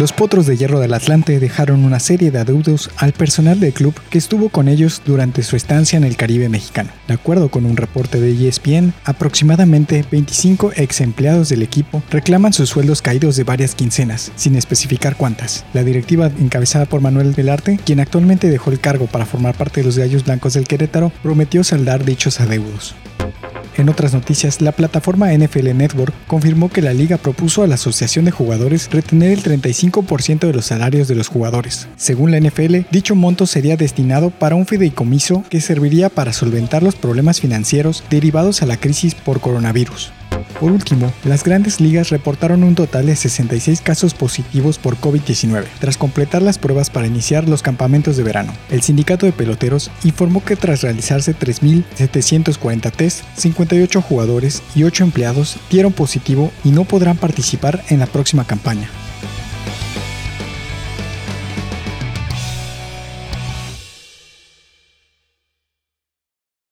Los Potros de Hierro del Atlante dejaron una serie de adeudos al personal del club que estuvo con ellos durante su estancia en el Caribe mexicano. De acuerdo con un reporte de ESPN, aproximadamente 25 ex empleados del equipo reclaman sus sueldos caídos de varias quincenas, sin especificar cuántas. La directiva encabezada por Manuel Velarte, quien actualmente dejó el cargo para formar parte de los Gallos Blancos del Querétaro, prometió saldar dichos adeudos. En otras noticias, la plataforma NFL Network confirmó que la liga propuso a la Asociación de Jugadores retener el 35% de los salarios de los jugadores. Según la NFL, dicho monto sería destinado para un fideicomiso que serviría para solventar los problemas financieros derivados a la crisis por coronavirus. Por último, las grandes ligas reportaron un total de 66 casos positivos por COVID-19, tras completar las pruebas para iniciar los campamentos de verano. El sindicato de peloteros informó que tras realizarse 3.740 tests, 58 jugadores y 8 empleados dieron positivo y no podrán participar en la próxima campaña.